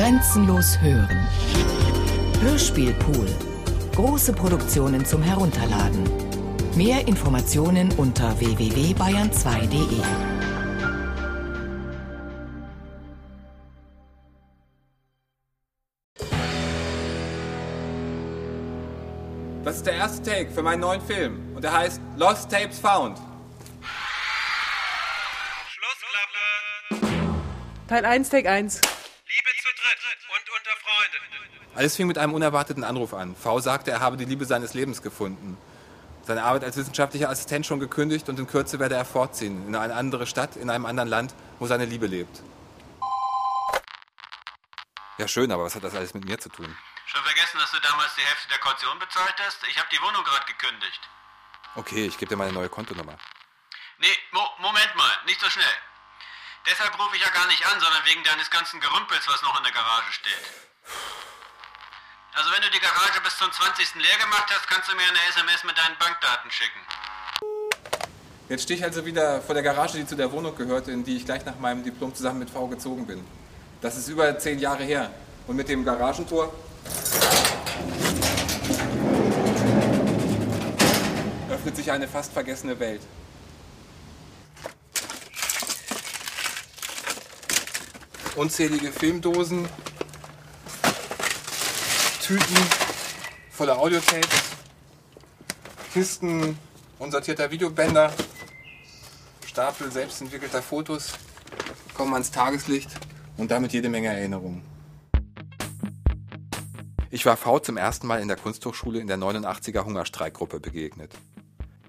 Grenzenlos hören. Hörspielpool. Große Produktionen zum Herunterladen. Mehr Informationen unter www.bayern2.de. Das ist der erste Take für meinen neuen Film und der heißt Lost Tapes Found. Schlussklappe. Teil 1, Take 1. Alles fing mit einem unerwarteten Anruf an. V sagte, er habe die Liebe seines Lebens gefunden. Seine Arbeit als wissenschaftlicher Assistent schon gekündigt und in Kürze werde er fortziehen, in eine andere Stadt, in einem anderen Land, wo seine Liebe lebt. Ja, schön, aber was hat das alles mit mir zu tun? Schon vergessen, dass du damals die Hälfte der Kaution bezahlt hast? Ich habe die Wohnung gerade gekündigt. Okay, ich gebe dir meine neue Kontonummer. Nee, Mo Moment mal, nicht so schnell. Deshalb rufe ich ja gar nicht an, sondern wegen deines ganzen Gerümpels, was noch in der Garage steht. Also wenn du die Garage bis zum 20. leer gemacht hast, kannst du mir eine SMS mit deinen Bankdaten schicken. Jetzt stehe ich also wieder vor der Garage, die zu der Wohnung gehörte, in die ich gleich nach meinem Diplom zusammen mit V gezogen bin. Das ist über zehn Jahre her. Und mit dem Garagentor öffnet sich eine fast vergessene Welt. Unzählige Filmdosen, Tüten voller Audiotapes, Kisten unsortierter Videobänder, Stapel selbstentwickelter Fotos kommen ans Tageslicht und damit jede Menge Erinnerungen. Ich war V zum ersten Mal in der Kunsthochschule in der 89er Hungerstreikgruppe begegnet.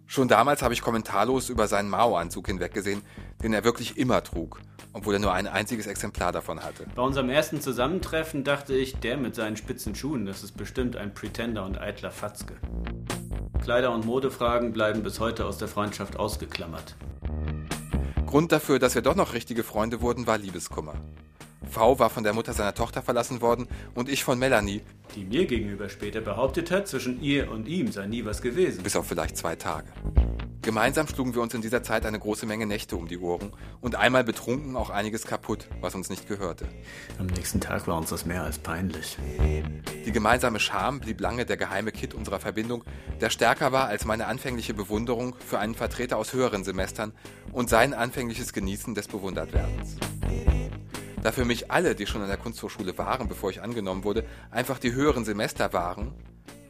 Schon damals habe ich kommentarlos über seinen Mao-Anzug hinweggesehen, den er wirklich immer trug, obwohl er nur ein einziges Exemplar davon hatte. Bei unserem ersten Zusammentreffen dachte ich, der mit seinen spitzen Schuhen, das ist bestimmt ein Pretender und eitler Fatzke. Kleider- und Modefragen bleiben bis heute aus der Freundschaft ausgeklammert. Grund dafür, dass wir doch noch richtige Freunde wurden, war Liebeskummer. V war von der Mutter seiner Tochter verlassen worden und ich von Melanie, Die mir gegenüber später behauptet hat, zwischen ihr und ihm sei nie was gewesen. bis auf vielleicht zwei Tage. Gemeinsam schlugen wir uns in dieser Zeit eine große Menge Nächte um die Ohren und einmal betrunken auch einiges kaputt, was uns nicht gehörte. Am nächsten Tag war uns das mehr als peinlich. Die gemeinsame Scham blieb lange der geheime Kitt unserer Verbindung, der stärker war als meine anfängliche Bewunderung für einen Vertreter aus höheren Semestern und sein anfängliches Genießen des Bewundertwerdens. Da für mich alle, die schon an der Kunsthochschule waren, bevor ich angenommen wurde, einfach die höheren Semester waren,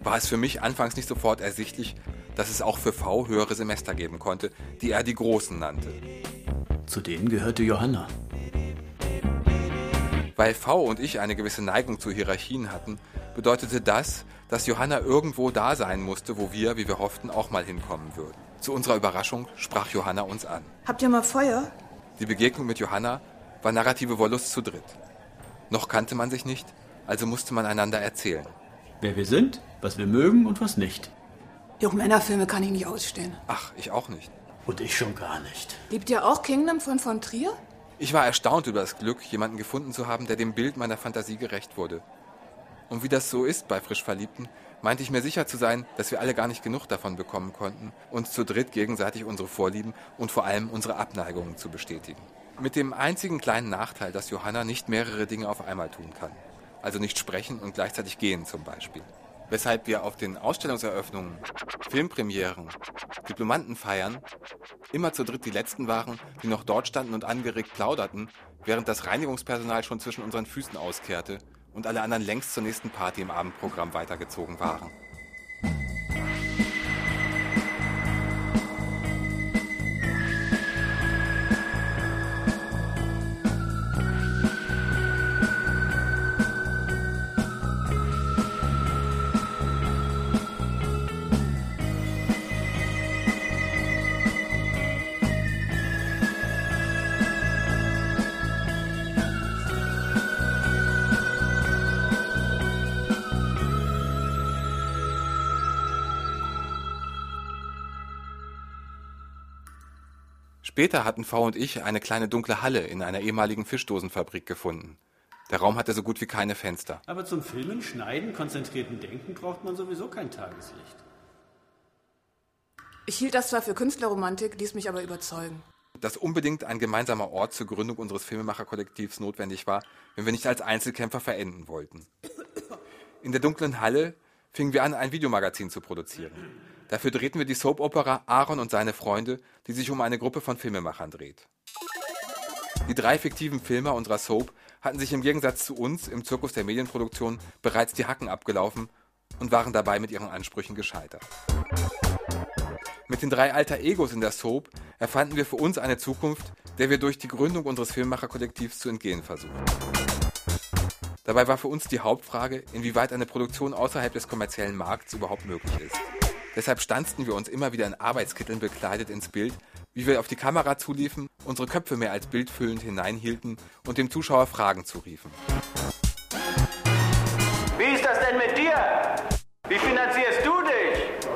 war es für mich anfangs nicht sofort ersichtlich, dass es auch für V höhere Semester geben konnte, die er die Großen nannte. Zu denen gehörte Johanna. Weil V und ich eine gewisse Neigung zu Hierarchien hatten, bedeutete das, dass Johanna irgendwo da sein musste, wo wir, wie wir hofften, auch mal hinkommen würden. Zu unserer Überraschung sprach Johanna uns an. Habt ihr mal Feuer? Die Begegnung mit Johanna war narrative Wollust zu dritt. Noch kannte man sich nicht, also musste man einander erzählen. Wer wir sind, was wir mögen und was nicht. Jungmännerfilme kann ich nicht ausstehen. Ach, ich auch nicht. Und ich schon gar nicht. Liebt ihr auch Kingdom von von Trier? Ich war erstaunt über das Glück, jemanden gefunden zu haben, der dem Bild meiner Fantasie gerecht wurde. Und wie das so ist bei frisch Verliebten, meinte ich mir sicher zu sein, dass wir alle gar nicht genug davon bekommen konnten, uns zu dritt gegenseitig unsere Vorlieben und vor allem unsere Abneigungen zu bestätigen. Mit dem einzigen kleinen Nachteil, dass Johanna nicht mehrere Dinge auf einmal tun kann. Also nicht sprechen und gleichzeitig gehen zum Beispiel. Weshalb wir auf den Ausstellungseröffnungen, Filmpremieren, Diplomantenfeiern immer zu dritt die Letzten waren, die noch dort standen und angeregt plauderten, während das Reinigungspersonal schon zwischen unseren Füßen auskehrte und alle anderen längst zur nächsten Party im Abendprogramm weitergezogen waren. Später hatten V und ich eine kleine dunkle Halle in einer ehemaligen Fischdosenfabrik gefunden. Der Raum hatte so gut wie keine Fenster. Aber zum Filmen, Schneiden, konzentrierten Denken braucht man sowieso kein Tageslicht. Ich hielt das zwar für Künstlerromantik, ließ mich aber überzeugen. dass unbedingt ein gemeinsamer Ort zur Gründung unseres Filmemacherkollektivs notwendig war, wenn wir nicht als Einzelkämpfer verenden wollten. In der dunklen Halle fingen wir an, ein Videomagazin zu produzieren. Dafür drehten wir die Soap-Opera Aaron und seine Freunde, die sich um eine Gruppe von Filmemachern dreht. Die drei fiktiven Filmer unserer Soap hatten sich im Gegensatz zu uns im Zirkus der Medienproduktion bereits die Hacken abgelaufen und waren dabei mit ihren Ansprüchen gescheitert. Mit den drei alter Egos in der Soap erfanden wir für uns eine Zukunft, der wir durch die Gründung unseres Filmemacherkollektivs zu entgehen versuchen. Dabei war für uns die Hauptfrage, inwieweit eine Produktion außerhalb des kommerziellen Markts überhaupt möglich ist. Deshalb stanzten wir uns immer wieder in Arbeitskitteln bekleidet ins Bild, wie wir auf die Kamera zuliefen, unsere Köpfe mehr als bildfüllend hineinhielten und dem Zuschauer Fragen zuriefen. Wie ist das denn mit dir? Wie finanzierst du dich?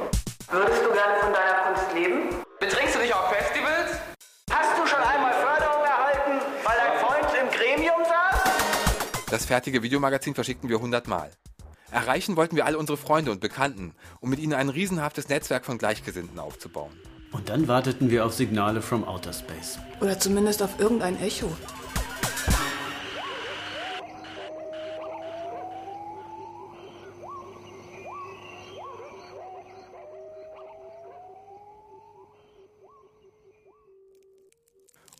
Würdest du gerne von deiner Kunst leben? Betrinkst du dich auf Festivals? Hast du schon einmal Förderung erhalten, weil dein Freund im Gremium saß? Das fertige Videomagazin verschickten wir hundertmal. Erreichen wollten wir alle unsere Freunde und Bekannten, um mit ihnen ein riesenhaftes Netzwerk von Gleichgesinnten aufzubauen. Und dann warteten wir auf Signale from Outer Space. Oder zumindest auf irgendein Echo.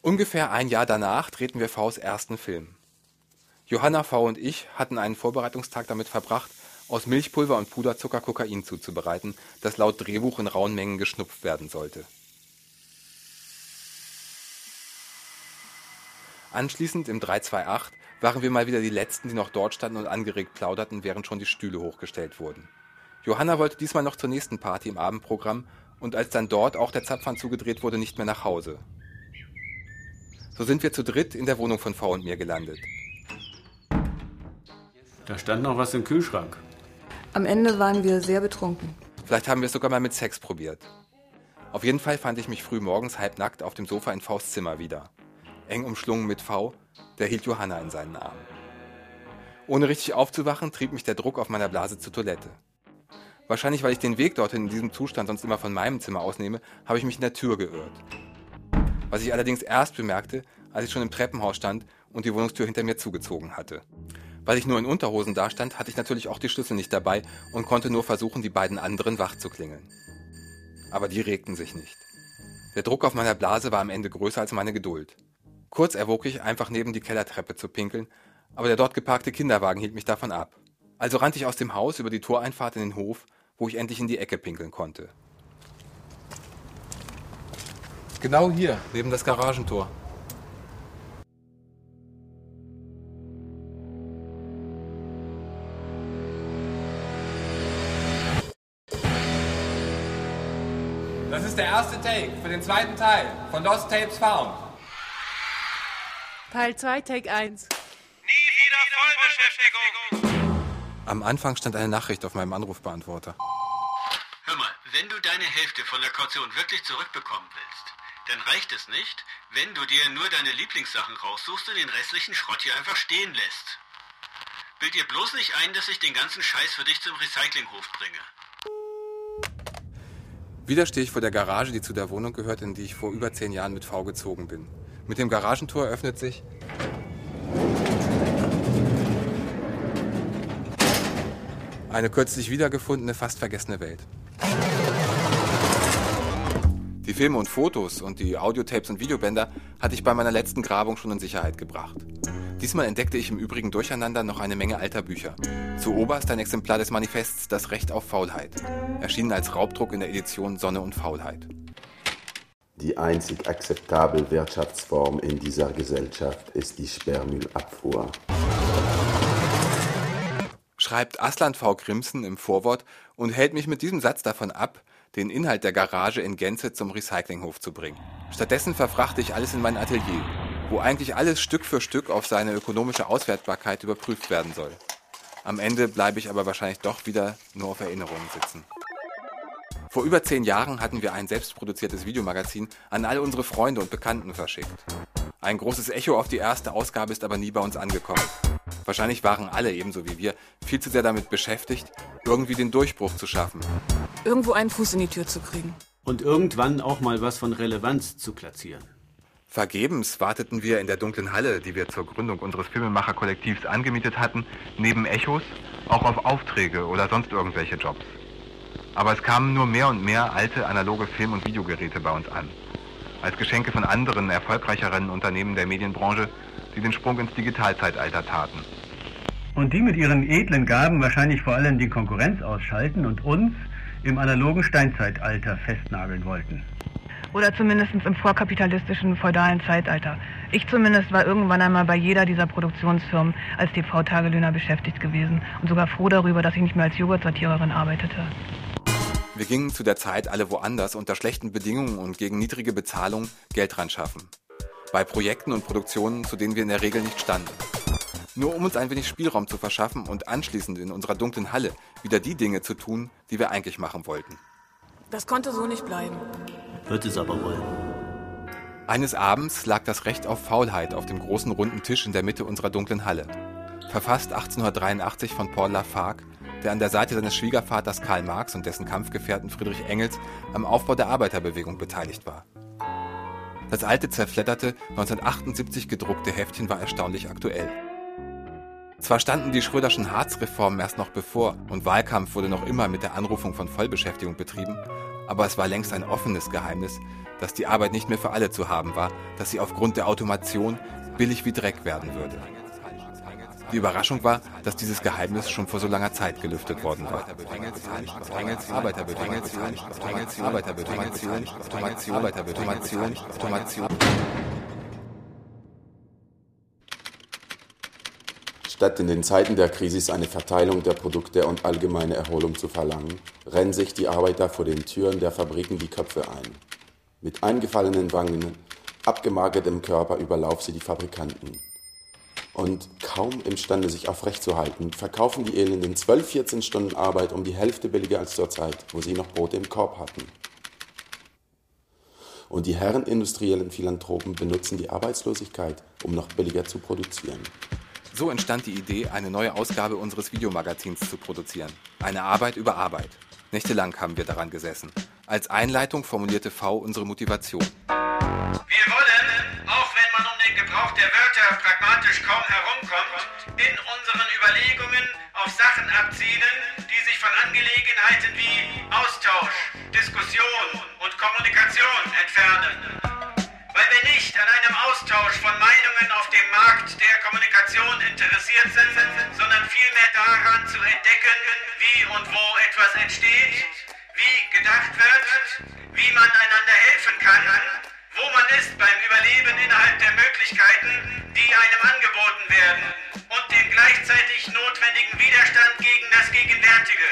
Ungefähr ein Jahr danach drehten wir Vs ersten Film. Johanna V. und ich hatten einen Vorbereitungstag damit verbracht, aus Milchpulver und Puderzucker Kokain zuzubereiten, das laut Drehbuch in rauen Mengen geschnupft werden sollte. Anschließend im 328 waren wir mal wieder die Letzten, die noch dort standen und angeregt plauderten, während schon die Stühle hochgestellt wurden. Johanna wollte diesmal noch zur nächsten Party im Abendprogramm und als dann dort auch der Zapfhahn zugedreht wurde, nicht mehr nach Hause. So sind wir zu dritt in der Wohnung von V und mir gelandet. Da stand noch was im Kühlschrank. Am Ende waren wir sehr betrunken. Vielleicht haben wir es sogar mal mit Sex probiert. Auf jeden Fall fand ich mich früh morgens halbnackt auf dem Sofa in Vs Zimmer wieder. Eng umschlungen mit V, der hielt Johanna in seinen Armen. Ohne richtig aufzuwachen, trieb mich der Druck auf meiner Blase zur Toilette. Wahrscheinlich, weil ich den Weg dorthin in diesem Zustand sonst immer von meinem Zimmer ausnehme, habe ich mich in der Tür geirrt. Was ich allerdings erst bemerkte, als ich schon im Treppenhaus stand und die Wohnungstür hinter mir zugezogen hatte. Weil ich nur in Unterhosen dastand, hatte ich natürlich auch die Schlüssel nicht dabei und konnte nur versuchen, die beiden anderen wach zu klingeln. Aber die regten sich nicht. Der Druck auf meiner Blase war am Ende größer als meine Geduld. Kurz erwog ich, einfach neben die Kellertreppe zu pinkeln, aber der dort geparkte Kinderwagen hielt mich davon ab. Also rannte ich aus dem Haus über die Toreinfahrt in den Hof, wo ich endlich in die Ecke pinkeln konnte. Genau hier, neben das Garagentor. Take für den zweiten Teil von Lost Tapes Found. Teil 2, Take 1. Nie wieder Vollbeschäftigung! Am Anfang stand eine Nachricht auf meinem Anrufbeantworter. Hör mal, wenn du deine Hälfte von der Kaution wirklich zurückbekommen willst, dann reicht es nicht, wenn du dir nur deine Lieblingssachen raussuchst und den restlichen Schrott hier einfach stehen lässt. Bild dir bloß nicht ein, dass ich den ganzen Scheiß für dich zum Recyclinghof bringe. Wieder stehe ich vor der Garage, die zu der Wohnung gehört, in die ich vor über zehn Jahren mit V gezogen bin. Mit dem Garagentor öffnet sich eine kürzlich wiedergefundene, fast vergessene Welt. Die Filme und Fotos und die Audiotapes und Videobänder hatte ich bei meiner letzten Grabung schon in Sicherheit gebracht. Diesmal entdeckte ich im übrigen Durcheinander noch eine Menge alter Bücher. Zu oberst ein Exemplar des Manifests Das Recht auf Faulheit, erschienen als Raubdruck in der Edition Sonne und Faulheit. Die einzig akzeptable Wirtschaftsform in dieser Gesellschaft ist die Sperrmüllabfuhr. Schreibt Aslan V. Grimsen im Vorwort und hält mich mit diesem Satz davon ab, den Inhalt der Garage in Gänze zum Recyclinghof zu bringen. Stattdessen verfrachte ich alles in mein Atelier, wo eigentlich alles Stück für Stück auf seine ökonomische Auswertbarkeit überprüft werden soll. Am Ende bleibe ich aber wahrscheinlich doch wieder nur auf Erinnerungen sitzen. Vor über zehn Jahren hatten wir ein selbstproduziertes Videomagazin an all unsere Freunde und Bekannten verschickt. Ein großes Echo auf die erste Ausgabe ist aber nie bei uns angekommen. Wahrscheinlich waren alle ebenso wie wir viel zu sehr damit beschäftigt, irgendwie den Durchbruch zu schaffen. Irgendwo einen Fuß in die Tür zu kriegen. Und irgendwann auch mal was von Relevanz zu platzieren. Vergebens warteten wir in der dunklen Halle, die wir zur Gründung unseres Filmemacherkollektivs angemietet hatten, neben Echos auch auf Aufträge oder sonst irgendwelche Jobs. Aber es kamen nur mehr und mehr alte analoge Film- und Videogeräte bei uns an. Als Geschenke von anderen, erfolgreicheren Unternehmen der Medienbranche, die den Sprung ins Digitalzeitalter taten. Und die mit ihren edlen Gaben wahrscheinlich vor allem die Konkurrenz ausschalten und uns im analogen Steinzeitalter festnageln wollten. Oder zumindest im vorkapitalistischen feudalen Zeitalter. Ich zumindest war irgendwann einmal bei jeder dieser Produktionsfirmen als TV-Tagelöhner beschäftigt gewesen und sogar froh darüber, dass ich nicht mehr als Joghurtsortiererin arbeitete. Wir gingen zu der Zeit alle woanders unter schlechten Bedingungen und gegen niedrige Bezahlung Geld ran schaffen. Bei Projekten und Produktionen, zu denen wir in der Regel nicht standen. Nur um uns ein wenig Spielraum zu verschaffen und anschließend in unserer dunklen Halle wieder die Dinge zu tun, die wir eigentlich machen wollten. Das konnte so nicht bleiben. Wird es aber wohl. Eines Abends lag das Recht auf Faulheit auf dem großen runden Tisch in der Mitte unserer dunklen Halle. Verfasst 1883 von Paul Lafargue, der an der Seite seines Schwiegervaters Karl Marx und dessen Kampfgefährten Friedrich Engels am Aufbau der Arbeiterbewegung beteiligt war. Das alte zerfledderte 1978 gedruckte Heftchen war erstaunlich aktuell. Zwar standen die Schröderschen Harzreformen erst noch bevor und Wahlkampf wurde noch immer mit der Anrufung von Vollbeschäftigung betrieben, aber es war längst ein offenes Geheimnis, dass die Arbeit nicht mehr für alle zu haben war, dass sie aufgrund der Automation billig wie Dreck werden würde. Die Überraschung war, dass dieses Geheimnis schon vor so langer Zeit gelüftet worden war. Statt in den Zeiten der Krise eine Verteilung der Produkte und allgemeine Erholung zu verlangen, rennen sich die Arbeiter vor den Türen der Fabriken die Köpfe ein. Mit eingefallenen Wangen, abgemagertem Körper überlaufen sie die Fabrikanten. Und kaum imstande, sich aufrecht zu halten, verkaufen die Elenden 12, 14 Stunden Arbeit um die Hälfte billiger als zur Zeit, wo sie noch Brote im Korb hatten. Und die Herren industriellen Philanthropen benutzen die Arbeitslosigkeit, um noch billiger zu produzieren. So entstand die Idee, eine neue Ausgabe unseres Videomagazins zu produzieren. Eine Arbeit über Arbeit. Nächtelang haben wir daran gesessen. Als Einleitung formulierte V unsere Motivation. Wir wollen, auch wenn man um den Gebrauch der Wörter pragmatisch kaum herumkommt, in unseren Überlegungen auf Sachen abzielen, die sich von Angelegenheiten wie Austausch, Diskussion und Kommunikation entfernen. Weil wir nicht an einem Austausch von Meinungen auf dem Markt der Kommunikation interessiert sind, sondern vielmehr daran zu entdecken, wie und wo etwas entsteht, wie gedacht wird, wie man einander helfen kann, wo man ist beim Überleben innerhalb der Möglichkeiten, die einem angeboten werden und den gleichzeitig notwendigen Widerstand gegen das Gegenwärtige,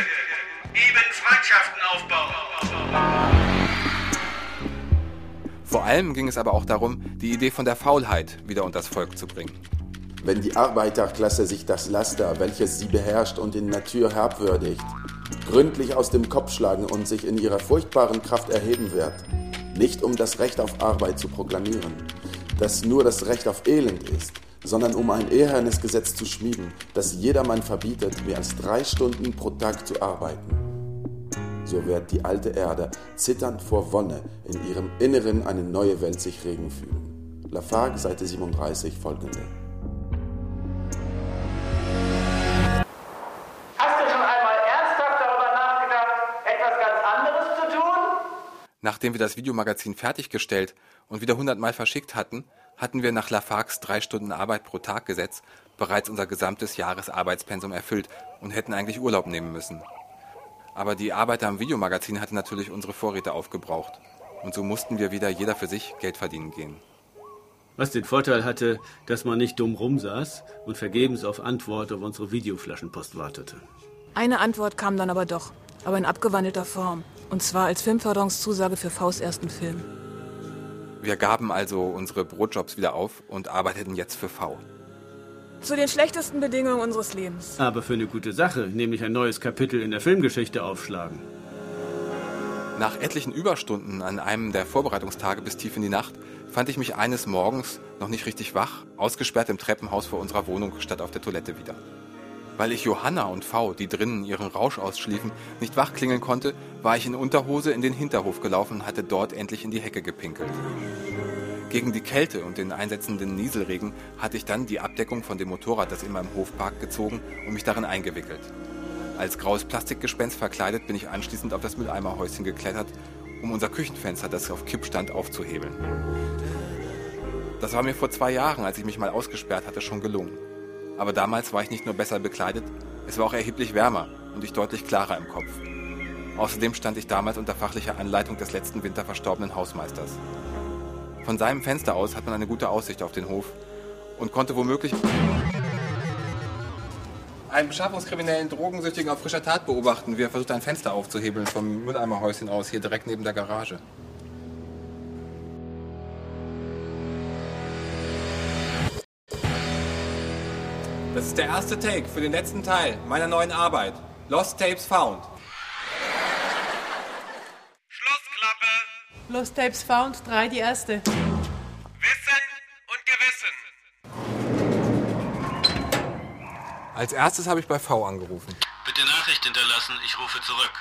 eben Freundschaften aufbauen. Vor allem ging es aber auch darum, die Idee von der Faulheit wieder unters Volk zu bringen. Wenn die Arbeiterklasse sich das Laster, welches sie beherrscht und in Natur herabwürdigt, gründlich aus dem Kopf schlagen und sich in ihrer furchtbaren Kraft erheben wird, nicht um das Recht auf Arbeit zu proklamieren, das nur das Recht auf Elend ist, sondern um ein ehernes Gesetz zu schmieden, das jedermann verbietet, mehr als drei Stunden pro Tag zu arbeiten so wird die alte Erde zitternd vor Wonne in ihrem Inneren eine neue Welt sich regen fühlen. Lafargue, Seite 37, folgende. Hast du schon einmal ernsthaft darüber nachgedacht, etwas ganz anderes zu tun? Nachdem wir das Videomagazin fertiggestellt und wieder hundertmal verschickt hatten, hatten wir nach Lafargues drei Stunden Arbeit pro Tag Gesetz bereits unser gesamtes Jahresarbeitspensum erfüllt und hätten eigentlich Urlaub nehmen müssen. Aber die Arbeiter am Videomagazin hatten natürlich unsere Vorräte aufgebraucht. Und so mussten wir wieder jeder für sich Geld verdienen gehen. Was den Vorteil hatte, dass man nicht dumm rumsaß und vergebens auf Antwort auf unsere Videoflaschenpost wartete. Eine Antwort kam dann aber doch, aber in abgewandelter Form. Und zwar als Filmförderungszusage für Vs ersten Film. Wir gaben also unsere Brotjobs wieder auf und arbeiteten jetzt für V. Zu den schlechtesten Bedingungen unseres Lebens. Aber für eine gute Sache, nämlich ein neues Kapitel in der Filmgeschichte aufschlagen. Nach etlichen Überstunden an einem der Vorbereitungstage bis tief in die Nacht fand ich mich eines Morgens noch nicht richtig wach, ausgesperrt im Treppenhaus vor unserer Wohnung statt auf der Toilette wieder. Weil ich Johanna und V, die drinnen ihren Rausch ausschliefen, nicht wachklingeln konnte, war ich in Unterhose in den Hinterhof gelaufen und hatte dort endlich in die Hecke gepinkelt. Gegen die Kälte und den einsetzenden Nieselregen hatte ich dann die Abdeckung von dem Motorrad, das in meinem Hofpark, gezogen und mich darin eingewickelt. Als graues Plastikgespenst verkleidet bin ich anschließend auf das Mülleimerhäuschen geklettert, um unser Küchenfenster, das auf Kipp stand, aufzuhebeln. Das war mir vor zwei Jahren, als ich mich mal ausgesperrt hatte, schon gelungen. Aber damals war ich nicht nur besser bekleidet, es war auch erheblich wärmer und ich deutlich klarer im Kopf. Außerdem stand ich damals unter fachlicher Anleitung des letzten Winter verstorbenen Hausmeisters. Von seinem Fenster aus hat man eine gute Aussicht auf den Hof und konnte womöglich einen beschaffungskriminellen Drogensüchtigen auf frischer Tat beobachten, wie er versucht, ein Fenster aufzuhebeln vom Mülleimerhäuschen aus, hier direkt neben der Garage. Das ist der erste Take für den letzten Teil meiner neuen Arbeit. Lost Tapes Found. Lost Tapes Found 3, die erste. Wissen und Gewissen. Als erstes habe ich bei V angerufen. Bitte Nachricht hinterlassen, ich rufe zurück.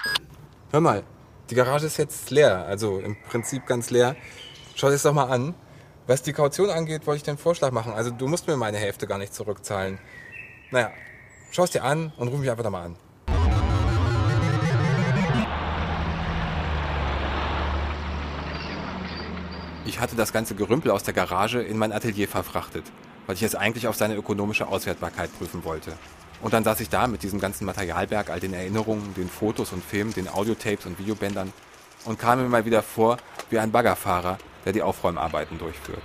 Hör mal, die Garage ist jetzt leer, also im Prinzip ganz leer. Schau dir das doch mal an. Was die Kaution angeht, wollte ich den Vorschlag machen. Also du musst mir meine Hälfte gar nicht zurückzahlen. Naja, schau es dir an und ruf mich einfach nochmal an. Ich hatte das ganze Gerümpel aus der Garage in mein Atelier verfrachtet, weil ich es eigentlich auf seine ökonomische Auswertbarkeit prüfen wollte. Und dann saß ich da mit diesem ganzen Materialberg, all den Erinnerungen, den Fotos und Filmen, den Audiotapes und Videobändern und kam mir mal wieder vor wie ein Baggerfahrer, der die Aufräumarbeiten durchführt.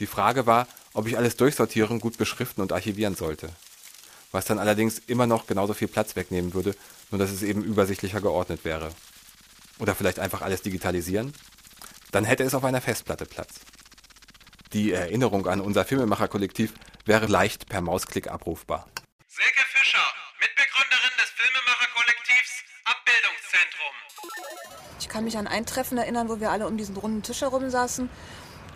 Die Frage war, ob ich alles durchsortieren, gut beschriften und archivieren sollte was dann allerdings immer noch genauso viel Platz wegnehmen würde, nur dass es eben übersichtlicher geordnet wäre. Oder vielleicht einfach alles digitalisieren? Dann hätte es auf einer Festplatte Platz. Die Erinnerung an unser Filmemacher-Kollektiv wäre leicht per Mausklick abrufbar. Silke Fischer, Mitbegründerin des Filmemacher-Kollektivs Abbildungszentrum. Ich kann mich an ein Treffen erinnern, wo wir alle um diesen runden Tisch herum saßen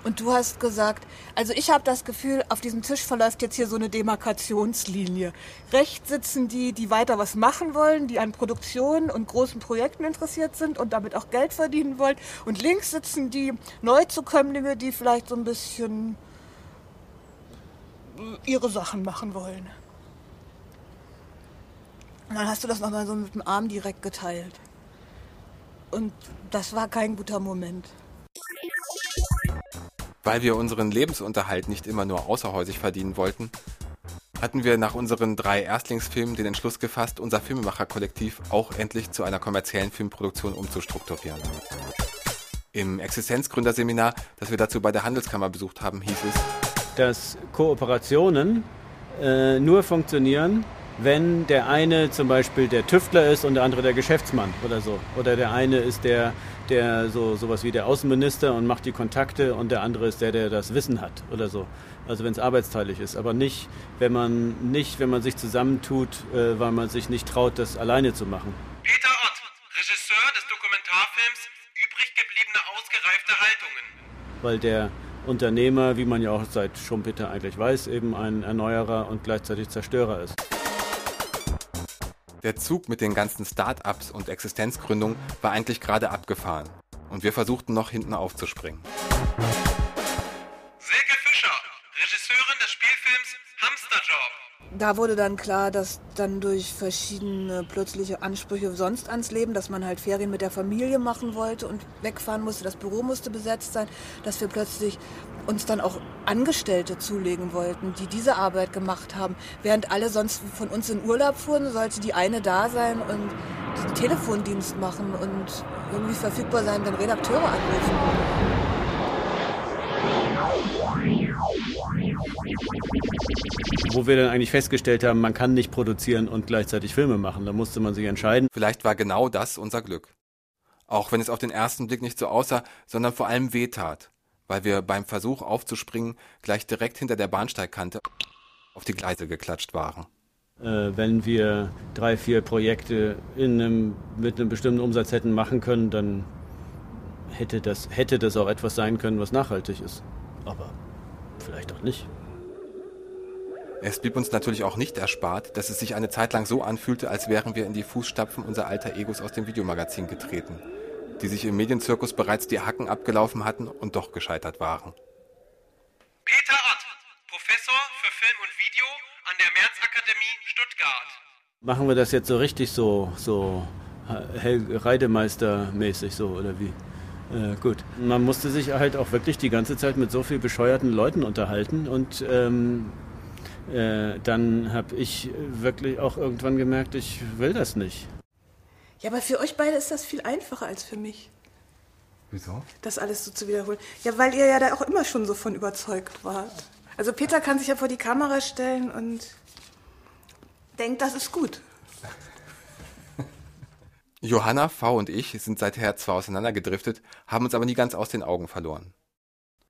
und du hast gesagt, also ich habe das Gefühl, auf diesem Tisch verläuft jetzt hier so eine Demarkationslinie. Rechts sitzen die, die weiter was machen wollen, die an Produktionen und großen Projekten interessiert sind und damit auch Geld verdienen wollen. Und links sitzen die Neuzukömmlinge, die vielleicht so ein bisschen ihre Sachen machen wollen. Und dann hast du das nochmal so mit dem Arm direkt geteilt. Und das war kein guter Moment. Weil wir unseren Lebensunterhalt nicht immer nur außerhäusig verdienen wollten, hatten wir nach unseren drei Erstlingsfilmen den Entschluss gefasst, unser Filmemacher-Kollektiv auch endlich zu einer kommerziellen Filmproduktion umzustrukturieren. Im Existenzgründerseminar, das wir dazu bei der Handelskammer besucht haben, hieß es, dass Kooperationen äh, nur funktionieren, wenn der eine zum Beispiel der Tüftler ist und der andere der Geschäftsmann oder so. Oder der eine ist der, der so sowas wie der Außenminister und macht die Kontakte und der andere ist der, der das Wissen hat oder so. Also wenn es arbeitsteilig ist, aber nicht, wenn man nicht, wenn man sich zusammentut, äh, weil man sich nicht traut, das alleine zu machen. Peter Ott, Regisseur des Dokumentarfilms Übrig gebliebene ausgereifte Haltungen. Weil der Unternehmer, wie man ja auch seit Schumpeter eigentlich weiß, eben ein Erneuerer und gleichzeitig Zerstörer ist. Der Zug mit den ganzen Start-ups und Existenzgründungen war eigentlich gerade abgefahren. Und wir versuchten noch hinten aufzuspringen. Silke Fischer, Regisseurin des Spielfilms Hamsterjob. Da wurde dann klar, dass dann durch verschiedene plötzliche Ansprüche sonst ans Leben, dass man halt Ferien mit der Familie machen wollte und wegfahren musste, das Büro musste besetzt sein, dass wir plötzlich uns dann auch Angestellte zulegen wollten, die diese Arbeit gemacht haben. Während alle sonst von uns in Urlaub fuhren, sollte die eine da sein und den Telefondienst machen und irgendwie verfügbar sein, wenn Redakteure anrufen. Wo wir dann eigentlich festgestellt haben, man kann nicht produzieren und gleichzeitig Filme machen. Da musste man sich entscheiden. Vielleicht war genau das unser Glück. Auch wenn es auf den ersten Blick nicht so aussah, sondern vor allem wehtat weil wir beim Versuch aufzuspringen gleich direkt hinter der Bahnsteigkante auf die Gleise geklatscht waren. Äh, wenn wir drei, vier Projekte einem, mit einem bestimmten Umsatz hätten machen können, dann hätte das, hätte das auch etwas sein können, was nachhaltig ist. Aber vielleicht auch nicht. Es blieb uns natürlich auch nicht erspart, dass es sich eine Zeit lang so anfühlte, als wären wir in die Fußstapfen unserer alter Egos aus dem Videomagazin getreten, die sich im Medienzirkus bereits die Hacken abgelaufen hatten und doch gescheitert waren. Peter Ott, Professor für Film und Video an der Märzakademie Stuttgart. Machen wir das jetzt so richtig so, so Reidemeister-mäßig so, oder wie? Äh, gut. Man musste sich halt auch wirklich die ganze Zeit mit so viel bescheuerten Leuten unterhalten und ähm, äh, dann habe ich wirklich auch irgendwann gemerkt, ich will das nicht. Ja, aber für euch beide ist das viel einfacher als für mich. Wieso? Das alles so zu wiederholen. Ja, weil ihr ja da auch immer schon so von überzeugt wart. Also Peter kann sich ja vor die Kamera stellen und denkt, das ist gut. Johanna, V und ich sind seither zwar auseinandergedriftet, haben uns aber nie ganz aus den Augen verloren.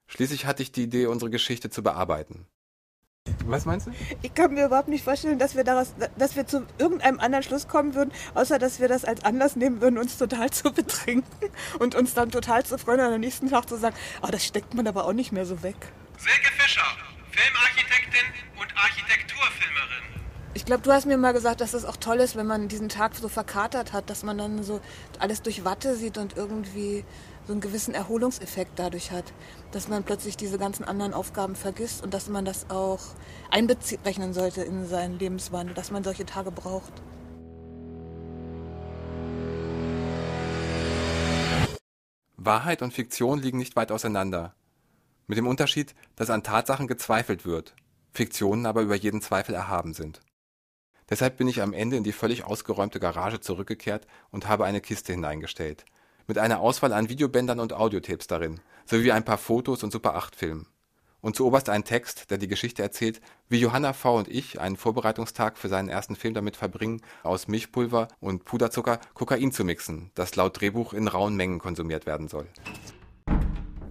Schließlich hatte ich die Idee, unsere Geschichte zu bearbeiten. Was meinst du? Ich kann mir überhaupt nicht vorstellen, dass wir daraus, dass wir zu irgendeinem anderen Schluss kommen würden, außer dass wir das als Anlass nehmen würden, uns total zu betrinken und uns dann total zu freuen und am nächsten Tag zu sagen, oh, das steckt man aber auch nicht mehr so weg. Silke Fischer, Filmarchitektin und Architekturfilmerin. Ich glaube, du hast mir mal gesagt, dass es auch toll ist, wenn man diesen Tag so verkatert hat, dass man dann so alles durch Watte sieht und irgendwie so einen gewissen Erholungseffekt dadurch hat, dass man plötzlich diese ganzen anderen Aufgaben vergisst und dass man das auch einberechnen sollte in seinen Lebenswandel, dass man solche Tage braucht. Wahrheit und Fiktion liegen nicht weit auseinander. Mit dem Unterschied, dass an Tatsachen gezweifelt wird, Fiktionen aber über jeden Zweifel erhaben sind. Deshalb bin ich am Ende in die völlig ausgeräumte Garage zurückgekehrt und habe eine Kiste hineingestellt. Mit einer Auswahl an Videobändern und Audiotapes darin, sowie ein paar Fotos und Super 8 Filmen. Und zu oberst ein Text, der die Geschichte erzählt, wie Johanna V. und ich einen Vorbereitungstag für seinen ersten Film damit verbringen, aus Milchpulver und Puderzucker Kokain zu mixen, das laut Drehbuch in rauen Mengen konsumiert werden soll.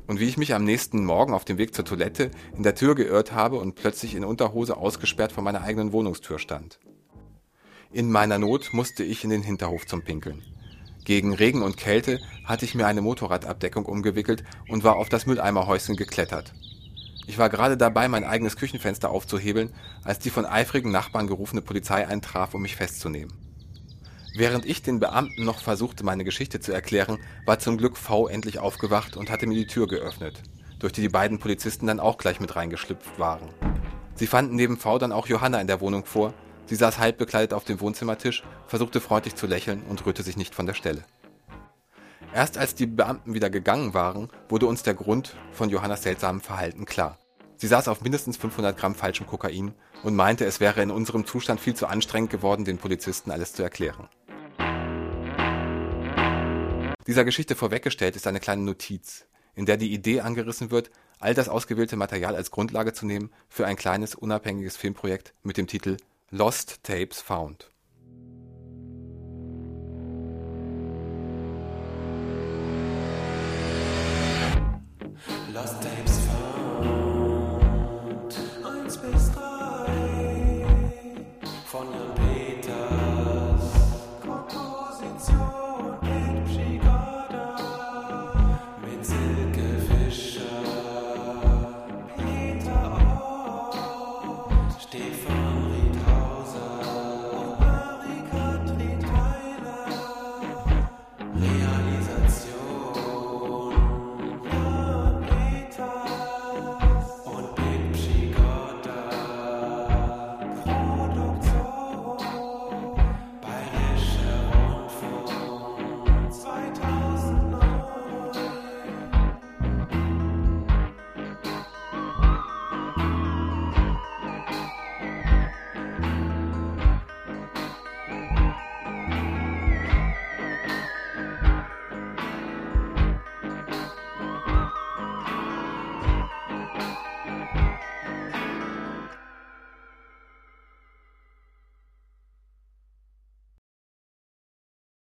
Und wie ich mich am nächsten Morgen auf dem Weg zur Toilette in der Tür geirrt habe und plötzlich in Unterhose ausgesperrt vor meiner eigenen Wohnungstür stand. In meiner Not musste ich in den Hinterhof zum Pinkeln. Gegen Regen und Kälte hatte ich mir eine Motorradabdeckung umgewickelt und war auf das Mülleimerhäuschen geklettert. Ich war gerade dabei, mein eigenes Küchenfenster aufzuhebeln, als die von eifrigen Nachbarn gerufene Polizei eintraf, um mich festzunehmen. Während ich den Beamten noch versuchte, meine Geschichte zu erklären, war zum Glück V endlich aufgewacht und hatte mir die Tür geöffnet, durch die die beiden Polizisten dann auch gleich mit reingeschlüpft waren. Sie fanden neben V dann auch Johanna in der Wohnung vor. Sie saß halb bekleidet auf dem Wohnzimmertisch, versuchte freundlich zu lächeln und rührte sich nicht von der Stelle. Erst als die Beamten wieder gegangen waren, wurde uns der Grund von Johannas seltsamem Verhalten klar. Sie saß auf mindestens 500 Gramm falschem Kokain und meinte, es wäre in unserem Zustand viel zu anstrengend geworden, den Polizisten alles zu erklären. Dieser Geschichte vorweggestellt ist eine kleine Notiz, in der die Idee angerissen wird, all das ausgewählte Material als Grundlage zu nehmen für ein kleines unabhängiges Filmprojekt mit dem Titel Lost Tapes Found.